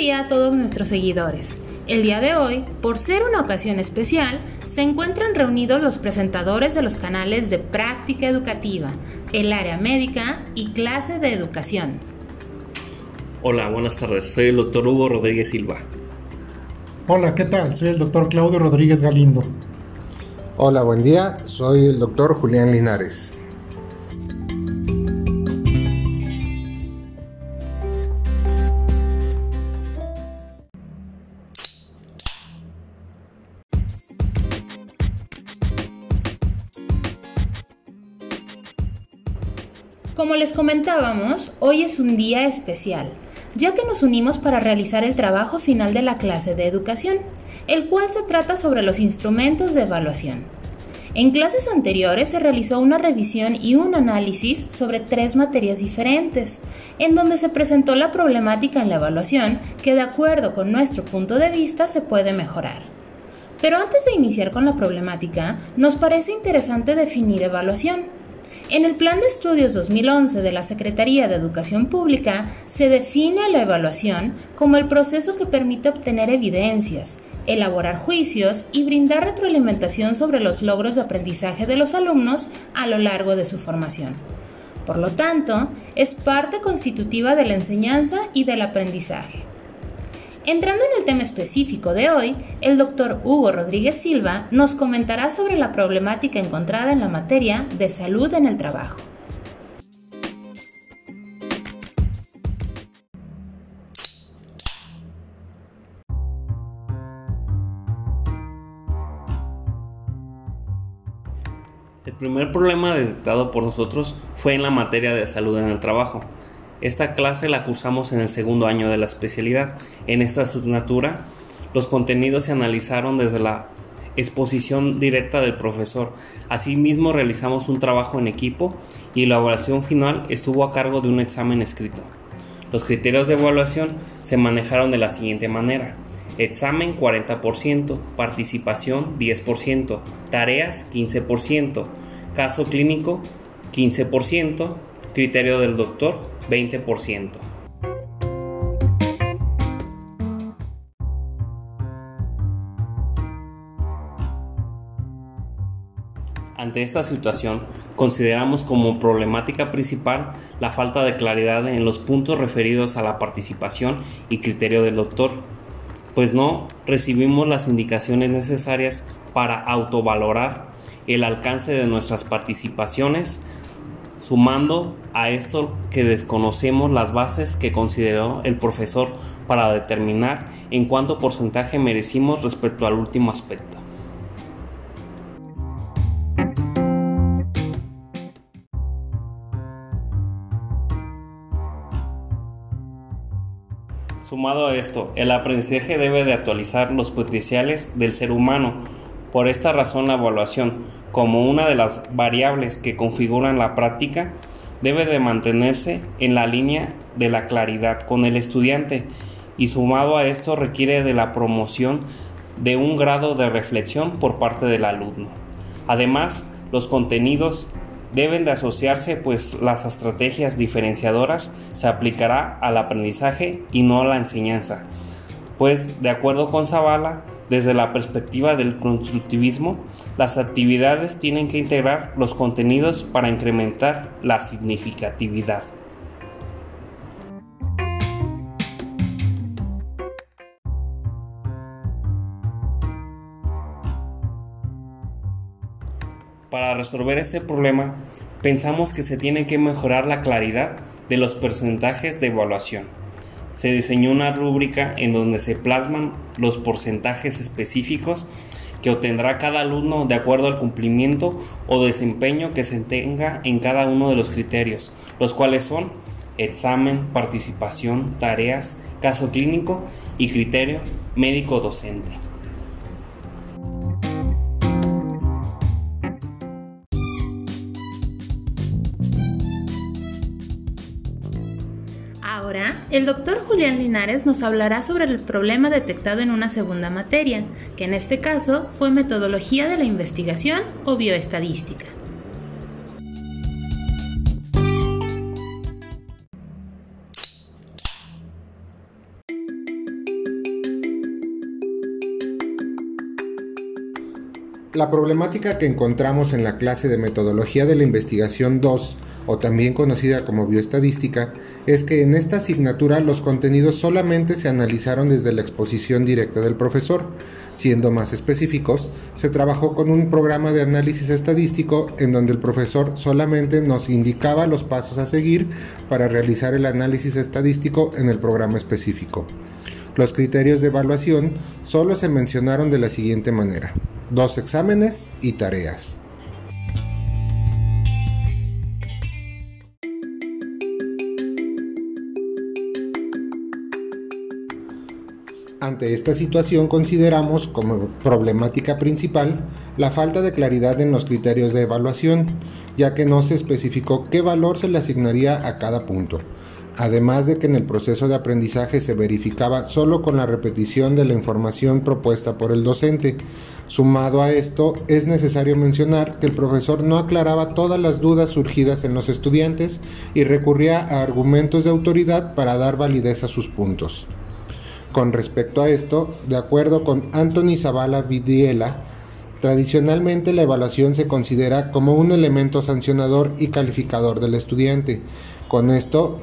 día a todos nuestros seguidores. El día de hoy, por ser una ocasión especial, se encuentran reunidos los presentadores de los canales de práctica educativa, el área médica y clase de educación. Hola, buenas tardes. Soy el doctor Hugo Rodríguez Silva. Hola, ¿qué tal? Soy el doctor Claudio Rodríguez Galindo. Hola, buen día. Soy el doctor Julián Linares. Como les comentábamos, hoy es un día especial, ya que nos unimos para realizar el trabajo final de la clase de educación, el cual se trata sobre los instrumentos de evaluación. En clases anteriores se realizó una revisión y un análisis sobre tres materias diferentes, en donde se presentó la problemática en la evaluación que de acuerdo con nuestro punto de vista se puede mejorar. Pero antes de iniciar con la problemática, nos parece interesante definir evaluación. En el Plan de Estudios 2011 de la Secretaría de Educación Pública se define la evaluación como el proceso que permite obtener evidencias, elaborar juicios y brindar retroalimentación sobre los logros de aprendizaje de los alumnos a lo largo de su formación. Por lo tanto, es parte constitutiva de la enseñanza y del aprendizaje. Entrando en el tema específico de hoy, el doctor Hugo Rodríguez Silva nos comentará sobre la problemática encontrada en la materia de salud en el trabajo. El primer problema detectado por nosotros fue en la materia de salud en el trabajo. Esta clase la cursamos en el segundo año de la especialidad. En esta asignatura, los contenidos se analizaron desde la exposición directa del profesor. Asimismo, realizamos un trabajo en equipo y la evaluación final estuvo a cargo de un examen escrito. Los criterios de evaluación se manejaron de la siguiente manera. Examen 40%, participación 10%, tareas 15%, caso clínico 15%, criterio del doctor 20%. Ante esta situación, consideramos como problemática principal la falta de claridad en los puntos referidos a la participación y criterio del doctor, pues no recibimos las indicaciones necesarias para autovalorar el alcance de nuestras participaciones, sumando a esto que desconocemos las bases que consideró el profesor para determinar en cuánto porcentaje merecimos respecto al último aspecto. Sumado a esto, el aprendizaje debe de actualizar los potenciales del ser humano. Por esta razón, la evaluación, como una de las variables que configuran la práctica, debe de mantenerse en la línea de la claridad con el estudiante y sumado a esto requiere de la promoción de un grado de reflexión por parte del alumno. Además, los contenidos deben de asociarse pues las estrategias diferenciadoras se aplicará al aprendizaje y no a la enseñanza. Pues de acuerdo con Zavala, desde la perspectiva del constructivismo, las actividades tienen que integrar los contenidos para incrementar la significatividad. Para resolver este problema, pensamos que se tiene que mejorar la claridad de los porcentajes de evaluación. Se diseñó una rúbrica en donde se plasman los porcentajes específicos que obtendrá cada alumno de acuerdo al cumplimiento o desempeño que se tenga en cada uno de los criterios, los cuales son examen, participación, tareas, caso clínico y criterio médico docente. El doctor Julián Linares nos hablará sobre el problema detectado en una segunda materia, que en este caso fue metodología de la investigación o bioestadística. La problemática que encontramos en la clase de metodología de la investigación 2 o también conocida como bioestadística, es que en esta asignatura los contenidos solamente se analizaron desde la exposición directa del profesor. Siendo más específicos, se trabajó con un programa de análisis estadístico en donde el profesor solamente nos indicaba los pasos a seguir para realizar el análisis estadístico en el programa específico. Los criterios de evaluación solo se mencionaron de la siguiente manera dos exámenes y tareas. Ante esta situación consideramos como problemática principal la falta de claridad en los criterios de evaluación, ya que no se especificó qué valor se le asignaría a cada punto además de que en el proceso de aprendizaje se verificaba solo con la repetición de la información propuesta por el docente. Sumado a esto, es necesario mencionar que el profesor no aclaraba todas las dudas surgidas en los estudiantes y recurría a argumentos de autoridad para dar validez a sus puntos. Con respecto a esto, de acuerdo con Anthony Zavala Vidiela, Tradicionalmente la evaluación se considera como un elemento sancionador y calificador del estudiante. Con esto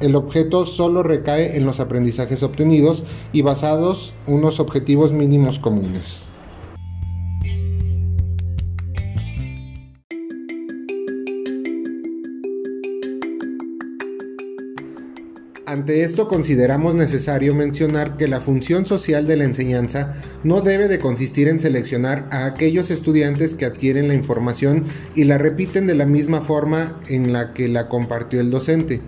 el objeto solo recae en los aprendizajes obtenidos y basados unos objetivos mínimos comunes. Ante esto consideramos necesario mencionar que la función social de la enseñanza no debe de consistir en seleccionar a aquellos estudiantes que adquieren la información y la repiten de la misma forma en la que la compartió el docente,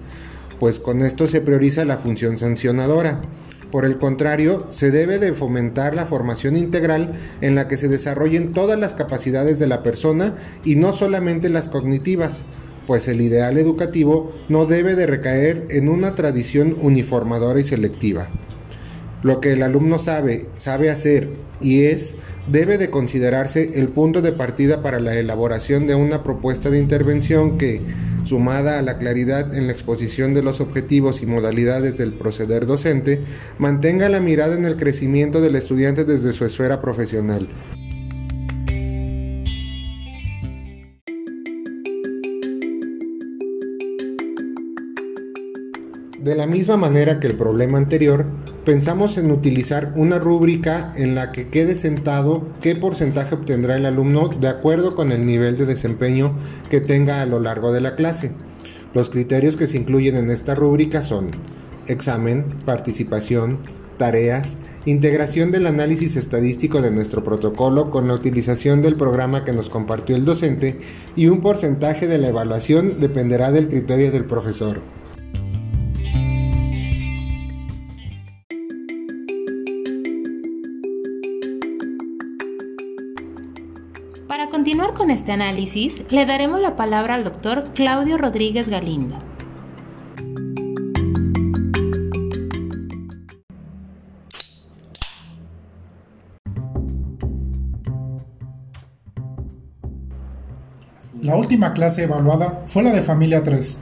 pues con esto se prioriza la función sancionadora. Por el contrario, se debe de fomentar la formación integral en la que se desarrollen todas las capacidades de la persona y no solamente las cognitivas, pues el ideal educativo no debe de recaer en una tradición uniformadora y selectiva. Lo que el alumno sabe, sabe hacer y es, debe de considerarse el punto de partida para la elaboración de una propuesta de intervención que, sumada a la claridad en la exposición de los objetivos y modalidades del proceder docente, mantenga la mirada en el crecimiento del estudiante desde su esfera profesional. De la misma manera que el problema anterior, pensamos en utilizar una rúbrica en la que quede sentado qué porcentaje obtendrá el alumno de acuerdo con el nivel de desempeño que tenga a lo largo de la clase. Los criterios que se incluyen en esta rúbrica son examen, participación, tareas, integración del análisis estadístico de nuestro protocolo con la utilización del programa que nos compartió el docente y un porcentaje de la evaluación dependerá del criterio del profesor. Para continuar con este análisis, le daremos la palabra al doctor Claudio Rodríguez Galindo. La última clase evaluada fue la de Familia 3,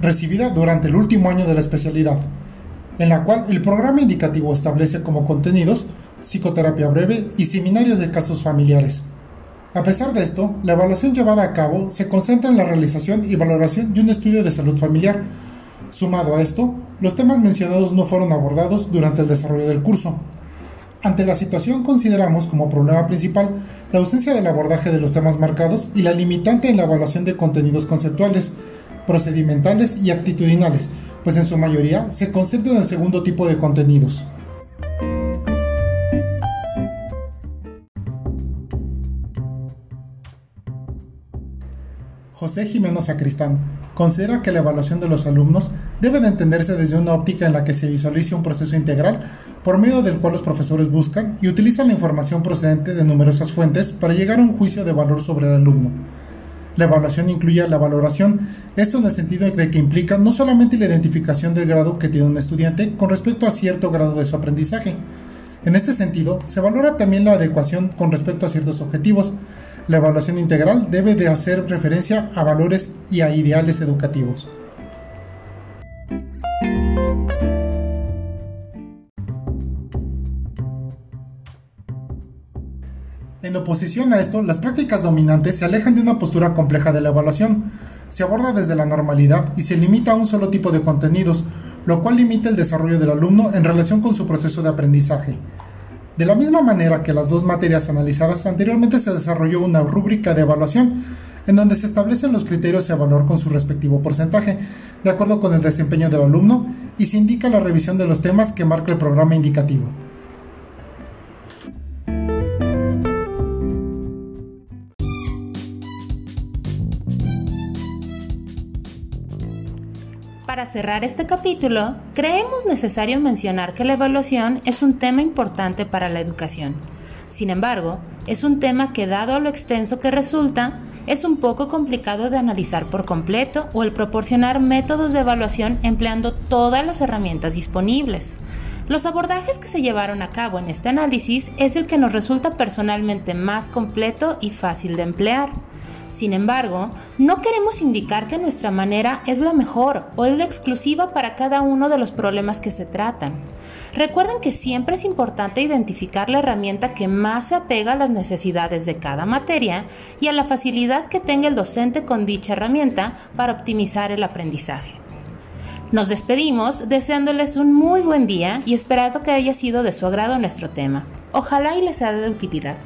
recibida durante el último año de la especialidad, en la cual el programa indicativo establece como contenidos psicoterapia breve y seminarios de casos familiares. A pesar de esto, la evaluación llevada a cabo se concentra en la realización y valoración de un estudio de salud familiar. Sumado a esto, los temas mencionados no fueron abordados durante el desarrollo del curso. Ante la situación consideramos como problema principal la ausencia del abordaje de los temas marcados y la limitante en la evaluación de contenidos conceptuales, procedimentales y actitudinales, pues en su mayoría se concentran en el segundo tipo de contenidos. José Jimeno Sacristán considera que la evaluación de los alumnos debe de entenderse desde una óptica en la que se visualice un proceso integral por medio del cual los profesores buscan y utilizan la información procedente de numerosas fuentes para llegar a un juicio de valor sobre el alumno. La evaluación incluye la valoración, esto en el sentido de que implica no solamente la identificación del grado que tiene un estudiante con respecto a cierto grado de su aprendizaje. En este sentido, se valora también la adecuación con respecto a ciertos objetivos, la evaluación integral debe de hacer referencia a valores y a ideales educativos. En oposición a esto, las prácticas dominantes se alejan de una postura compleja de la evaluación. Se aborda desde la normalidad y se limita a un solo tipo de contenidos, lo cual limita el desarrollo del alumno en relación con su proceso de aprendizaje. De la misma manera que las dos materias analizadas, anteriormente se desarrolló una rúbrica de evaluación en donde se establecen los criterios a evaluar con su respectivo porcentaje, de acuerdo con el desempeño del alumno, y se indica la revisión de los temas que marca el programa indicativo. Para cerrar este capítulo, creemos necesario mencionar que la evaluación es un tema importante para la educación. Sin embargo, es un tema que dado lo extenso que resulta, es un poco complicado de analizar por completo o el proporcionar métodos de evaluación empleando todas las herramientas disponibles. Los abordajes que se llevaron a cabo en este análisis es el que nos resulta personalmente más completo y fácil de emplear. Sin embargo, no queremos indicar que nuestra manera es la mejor o es la exclusiva para cada uno de los problemas que se tratan. Recuerden que siempre es importante identificar la herramienta que más se apega a las necesidades de cada materia y a la facilidad que tenga el docente con dicha herramienta para optimizar el aprendizaje. Nos despedimos deseándoles un muy buen día y esperando que haya sido de su agrado nuestro tema. Ojalá y les sea de utilidad.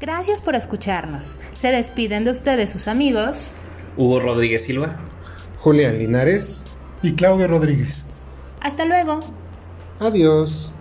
Gracias por escucharnos. Se despiden de ustedes sus amigos. Hugo Rodríguez Silva. Julián Linares. Y Claudio Rodríguez. Hasta luego. Adiós.